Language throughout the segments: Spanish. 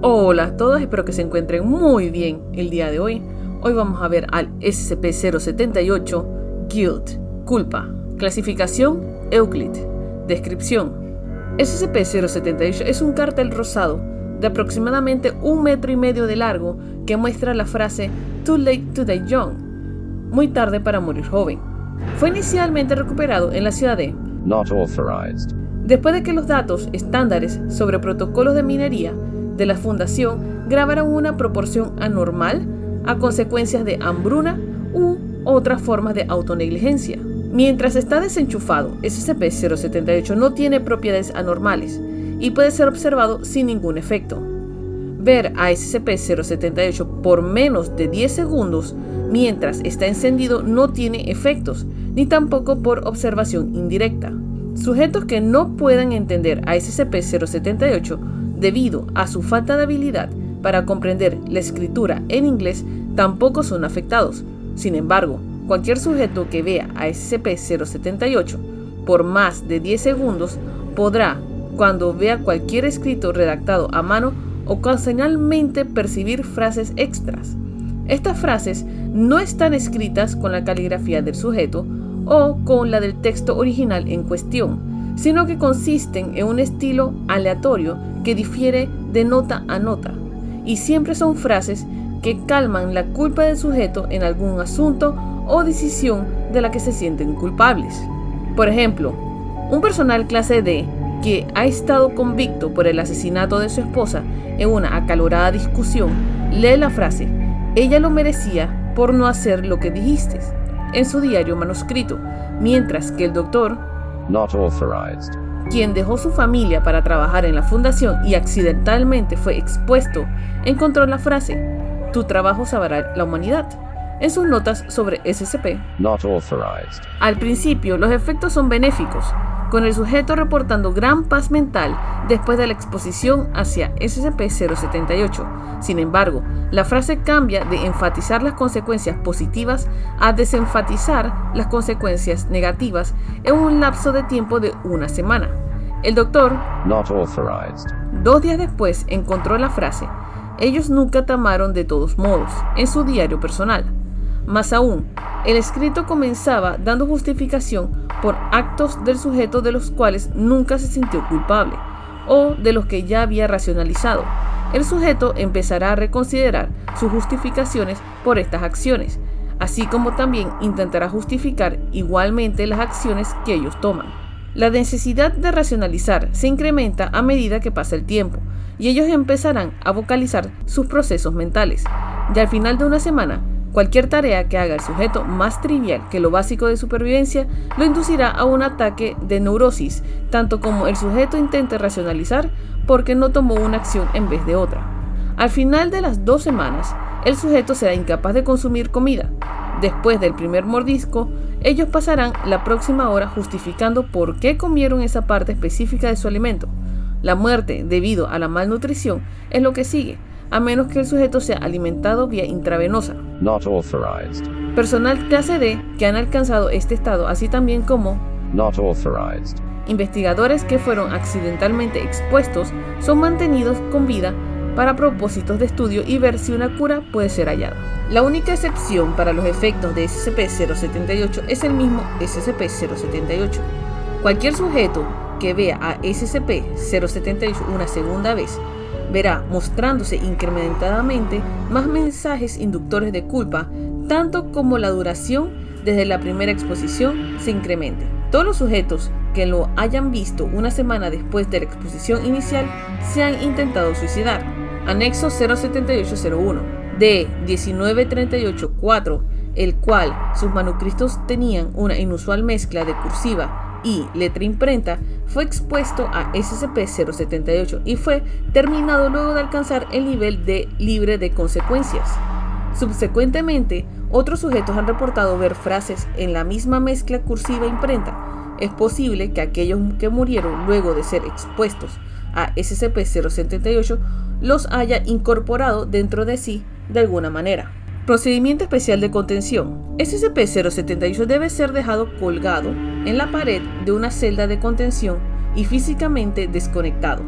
Hola a todos, espero que se encuentren muy bien el día de hoy. Hoy vamos a ver al SCP-078 Guilt, culpa, clasificación Euclid, descripción. SCP-078 es un cartel rosado de aproximadamente un metro y medio de largo que muestra la frase Too late to die young, muy tarde para morir joven. Fue inicialmente recuperado en la ciudad de Not authorized. Después de que los datos estándares sobre protocolos de minería de la Fundación grabaron una proporción anormal a consecuencias de hambruna u otras formas de autonegligencia. Mientras está desenchufado, SCP-078 no tiene propiedades anormales y puede ser observado sin ningún efecto. Ver a SCP-078 por menos de 10 segundos mientras está encendido no tiene efectos, ni tampoco por observación indirecta. Sujetos que no puedan entender a SCP-078 debido a su falta de habilidad para comprender la escritura en inglés, tampoco son afectados. Sin embargo, cualquier sujeto que vea a SCP-078 por más de 10 segundos podrá, cuando vea cualquier escrito redactado a mano, ocasionalmente percibir frases extras. Estas frases no están escritas con la caligrafía del sujeto o con la del texto original en cuestión, sino que consisten en un estilo aleatorio que difiere de nota a nota, y siempre son frases que calman la culpa del sujeto en algún asunto o decisión de la que se sienten culpables. Por ejemplo, un personal clase D que ha estado convicto por el asesinato de su esposa en una acalorada discusión, lee la frase, ella lo merecía por no hacer lo que dijiste, en su diario manuscrito, mientras que el doctor Not authorized. Quien dejó su familia para trabajar en la fundación y accidentalmente fue expuesto, encontró la frase, tu trabajo salvará la humanidad, en sus notas sobre SCP. Not authorized. Al principio, los efectos son benéficos, con el sujeto reportando gran paz mental después de la exposición hacia SCP-078. Sin embargo, la frase cambia de enfatizar las consecuencias positivas a desenfatizar las consecuencias negativas en un lapso de tiempo de una semana. El doctor, Not authorized. dos días después, encontró la frase, ellos nunca tramaron de todos modos, en su diario personal. Más aún, el escrito comenzaba dando justificación por actos del sujeto de los cuales nunca se sintió culpable o de los que ya había racionalizado. El sujeto empezará a reconsiderar sus justificaciones por estas acciones, así como también intentará justificar igualmente las acciones que ellos toman. La necesidad de racionalizar se incrementa a medida que pasa el tiempo y ellos empezarán a vocalizar sus procesos mentales. Y al final de una semana, Cualquier tarea que haga el sujeto más trivial que lo básico de supervivencia lo inducirá a un ataque de neurosis, tanto como el sujeto intente racionalizar porque no tomó una acción en vez de otra. Al final de las dos semanas, el sujeto será incapaz de consumir comida. Después del primer mordisco, ellos pasarán la próxima hora justificando por qué comieron esa parte específica de su alimento. La muerte debido a la malnutrición es lo que sigue, a menos que el sujeto sea alimentado vía intravenosa. Not authorized. Personal clase D que han alcanzado este estado, así también como Not authorized. investigadores que fueron accidentalmente expuestos, son mantenidos con vida para propósitos de estudio y ver si una cura puede ser hallada. La única excepción para los efectos de SCP-078 es el mismo SCP-078. Cualquier sujeto que vea a SCP-078 una segunda vez verá mostrándose incrementadamente más mensajes inductores de culpa, tanto como la duración desde la primera exposición se incremente. Todos los sujetos que lo hayan visto una semana después de la exposición inicial se han intentado suicidar. Anexo 07801 de 19384, el cual sus manuscritos tenían una inusual mezcla de cursiva y letra imprenta, fue expuesto a SCP-078 y fue terminado luego de alcanzar el nivel de libre de consecuencias. Subsecuentemente, otros sujetos han reportado ver frases en la misma mezcla cursiva e imprenta. Es posible que aquellos que murieron luego de ser expuestos a SCP-078 los haya incorporado dentro de sí de alguna manera. Procedimiento especial de contención. SCP-078 debe ser dejado colgado en la pared de una celda de contención y físicamente desconectado.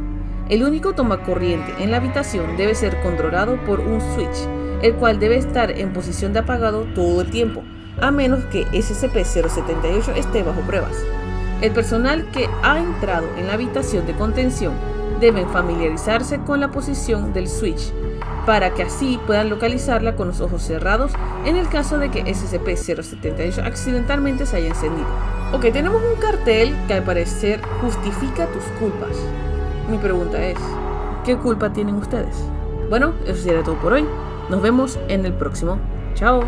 El único toma corriente en la habitación debe ser controlado por un switch, el cual debe estar en posición de apagado todo el tiempo, a menos que SCP-078 esté bajo pruebas. El personal que ha entrado en la habitación de contención deben familiarizarse con la posición del switch para que así puedan localizarla con los ojos cerrados en el caso de que SCP-078 accidentalmente se haya encendido. Ok, tenemos un cartel que al parecer justifica tus culpas. Mi pregunta es, ¿qué culpa tienen ustedes? Bueno, eso sería todo por hoy. Nos vemos en el próximo. Chao.